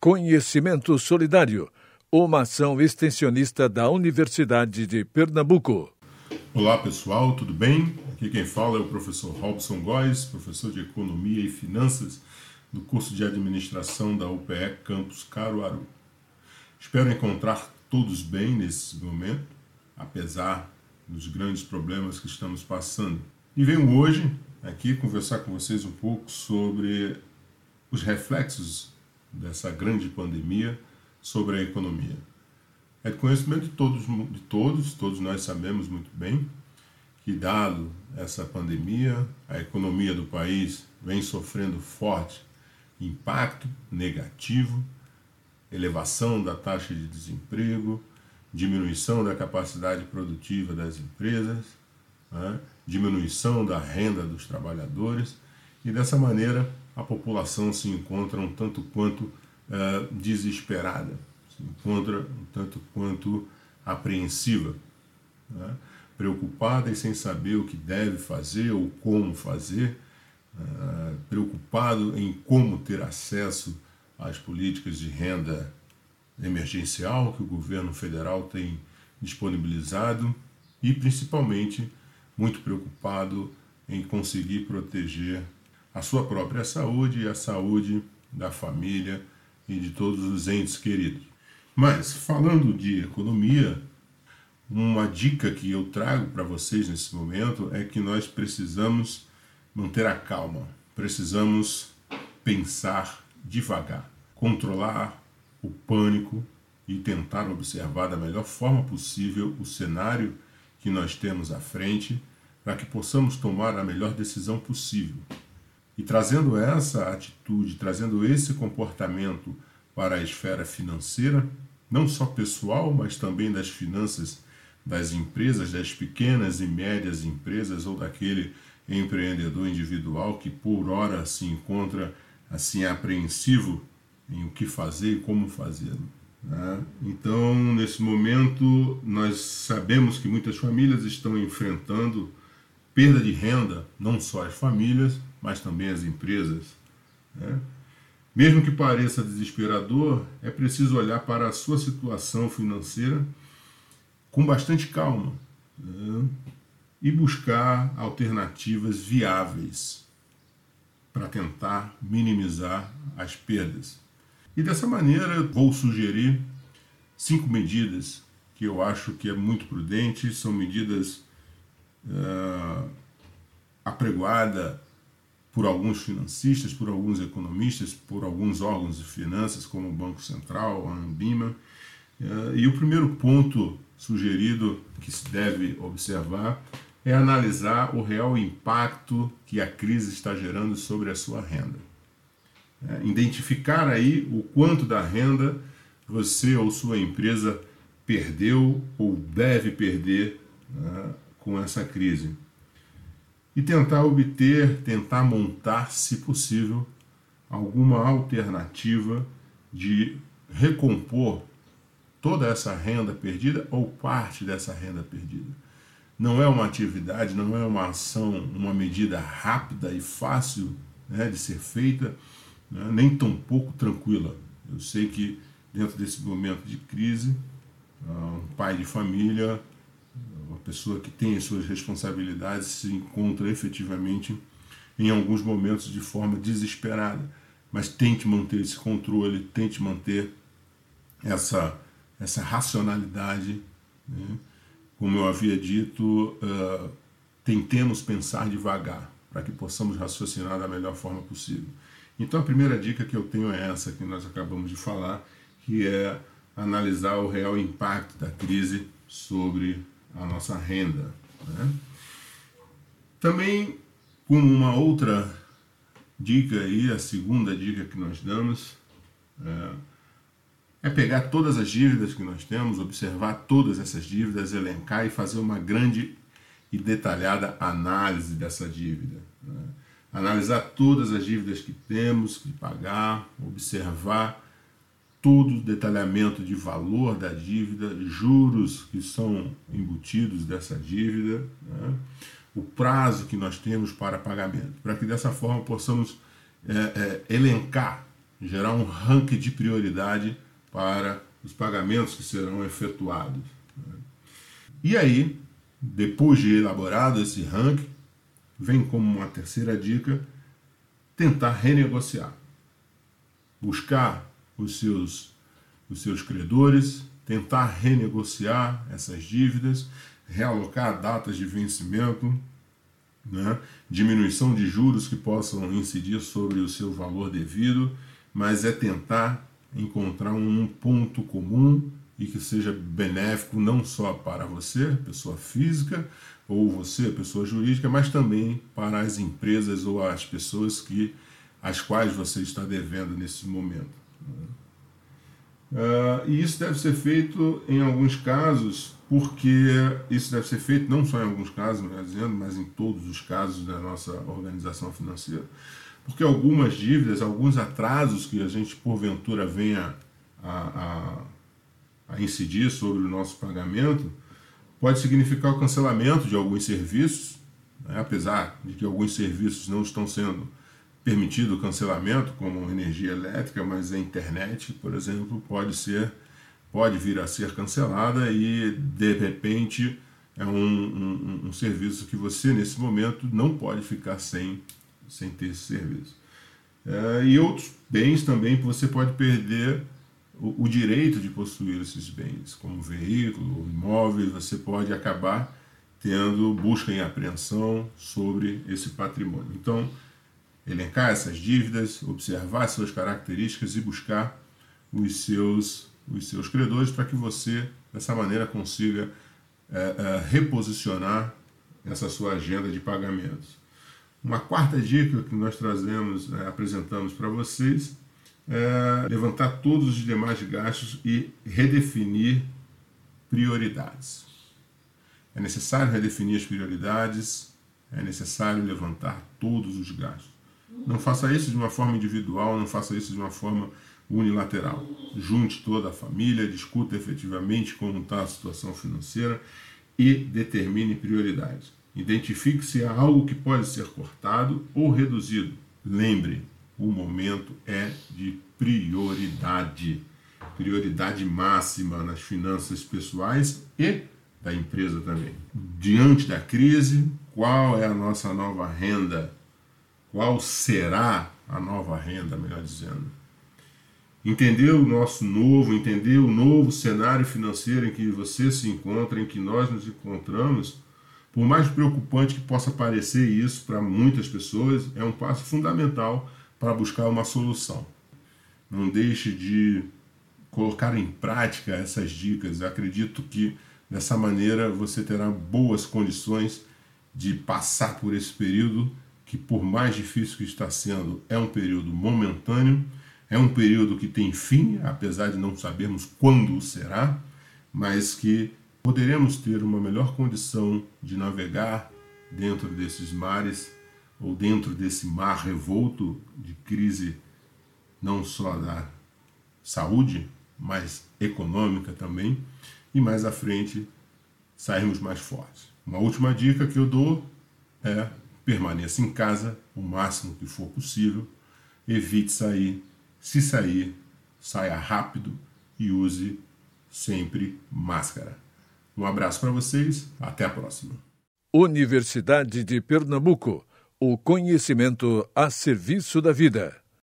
Conhecimento Solidário, uma ação extensionista da Universidade de Pernambuco. Olá pessoal, tudo bem? Aqui quem fala é o professor Robson Góes, professor de Economia e Finanças do curso de Administração da UPE Campus Caruaru. Espero encontrar todos bem nesse momento, apesar dos grandes problemas que estamos passando. E venho hoje aqui conversar com vocês um pouco sobre os reflexos dessa grande pandemia sobre a economia. É de conhecimento de todos, de todos, todos nós sabemos muito bem que, dado essa pandemia, a economia do país vem sofrendo forte impacto negativo, elevação da taxa de desemprego, diminuição da capacidade produtiva das empresas, né? diminuição da renda dos trabalhadores, e dessa maneira a população se encontra um tanto quanto uh, desesperada, se encontra um tanto quanto apreensiva, né? preocupada e sem saber o que deve fazer ou como fazer, uh, preocupado em como ter acesso às políticas de renda emergencial que o governo federal tem disponibilizado e principalmente muito preocupado em conseguir proteger a sua própria saúde e a saúde da família e de todos os entes queridos. Mas, falando de economia, uma dica que eu trago para vocês nesse momento é que nós precisamos manter a calma, precisamos pensar devagar, controlar o pânico e tentar observar da melhor forma possível o cenário que nós temos à frente para que possamos tomar a melhor decisão possível. E trazendo essa atitude, trazendo esse comportamento para a esfera financeira, não só pessoal, mas também das finanças das empresas, das pequenas e médias empresas ou daquele empreendedor individual que por hora se encontra assim apreensivo em o que fazer e como fazer. Né? Então, nesse momento, nós sabemos que muitas famílias estão enfrentando perda de renda, não só as famílias, mas também as empresas. Né? Mesmo que pareça desesperador, é preciso olhar para a sua situação financeira com bastante calma né? e buscar alternativas viáveis para tentar minimizar as perdas. E dessa maneira, vou sugerir cinco medidas que eu acho que é muito prudente, são medidas uh, apregoada por alguns financistas, por alguns economistas, por alguns órgãos de finanças, como o Banco Central, a Ambima. Eh, e o primeiro ponto sugerido que se deve observar é analisar o real impacto que a crise está gerando sobre a sua renda. É, identificar aí o quanto da renda você ou sua empresa perdeu ou deve perder né, com essa crise e tentar obter, tentar montar, se possível, alguma alternativa de recompor toda essa renda perdida ou parte dessa renda perdida. Não é uma atividade, não é uma ação, uma medida rápida e fácil né, de ser feita, né, nem tão pouco tranquila. Eu sei que dentro desse momento de crise, ah, um pai de família pessoa que tem as suas responsabilidades se encontra efetivamente em alguns momentos de forma desesperada, mas tente manter esse controle, tente manter essa, essa racionalidade. Né? Como eu havia dito, uh, tentemos pensar devagar, para que possamos raciocinar da melhor forma possível. Então, a primeira dica que eu tenho é essa que nós acabamos de falar, que é analisar o real impacto da crise sobre a nossa renda. Né? Também, como uma outra dica aí, a segunda dica que nós damos é, é pegar todas as dívidas que nós temos, observar todas essas dívidas, elencar e fazer uma grande e detalhada análise dessa dívida. Né? Analisar todas as dívidas que temos que pagar, observar todo o detalhamento de valor da dívida, juros que são embutidos dessa dívida, né? o prazo que nós temos para pagamento, para que dessa forma possamos é, é, elencar gerar um ranking de prioridade para os pagamentos que serão efetuados. E aí, depois de elaborado esse ranking, vem como uma terceira dica tentar renegociar, buscar os seus, os seus credores, tentar renegociar essas dívidas, realocar datas de vencimento, né? diminuição de juros que possam incidir sobre o seu valor devido, mas é tentar encontrar um ponto comum e que seja benéfico não só para você, pessoa física, ou você, pessoa jurídica, mas também para as empresas ou as pessoas que às quais você está devendo nesse momento. Uh, e isso deve ser feito em alguns casos, porque isso deve ser feito não só em alguns casos, melhor dizendo, mas em todos os casos da nossa organização financeira, porque algumas dívidas, alguns atrasos que a gente porventura venha a, a, a incidir sobre o nosso pagamento, pode significar o cancelamento de alguns serviços, né? apesar de que alguns serviços não estão sendo permitido o cancelamento, como energia elétrica, mas a internet, por exemplo, pode ser pode vir a ser cancelada e de repente é um, um, um serviço que você nesse momento não pode ficar sem sem ter esse serviço. É, e outros bens também que você pode perder o, o, direito de possuir esses bens, como veículo, imóveis, você pode acabar tendo busca em apreensão sobre esse patrimônio. Então, elencar essas dívidas, observar suas características e buscar os seus, os seus credores para que você, dessa maneira, consiga é, é, reposicionar essa sua agenda de pagamentos. Uma quarta dica que nós trazemos, é, apresentamos para vocês, é levantar todos os demais gastos e redefinir prioridades. É necessário redefinir as prioridades, é necessário levantar todos os gastos. Não faça isso de uma forma individual, não faça isso de uma forma unilateral. Junte toda a família, discuta efetivamente como está a situação financeira e determine prioridades. Identifique se há algo que pode ser cortado ou reduzido. Lembre, o momento é de prioridade. Prioridade máxima nas finanças pessoais e da empresa também. Diante da crise, qual é a nossa nova renda? Qual será a nova renda, melhor dizendo? Entender o nosso novo, entender o novo cenário financeiro em que você se encontra, em que nós nos encontramos, por mais preocupante que possa parecer isso para muitas pessoas, é um passo fundamental para buscar uma solução. Não deixe de colocar em prática essas dicas. acredito que dessa maneira você terá boas condições de passar por esse período que, por mais difícil que está sendo, é um período momentâneo, é um período que tem fim, apesar de não sabermos quando será, mas que poderemos ter uma melhor condição de navegar dentro desses mares ou dentro desse mar revolto de crise, não só da saúde, mas econômica também, e mais à frente sairmos mais fortes. Uma última dica que eu dou é permaneça em casa o máximo que for possível, evite sair. Se sair, saia rápido e use sempre máscara. Um abraço para vocês, até a próxima. Universidade de Pernambuco o conhecimento a serviço da vida.